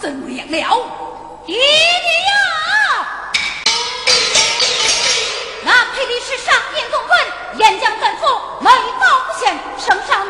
怎么样了？一定呀！那配的是上殿总管燕将吩咐美貌不显圣上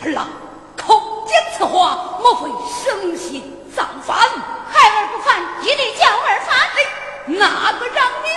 儿郎，叩讲此话，莫非生心造反？孩儿不反，一定叫儿反。哪个让你？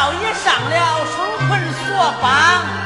老爷上了书，捆锁房。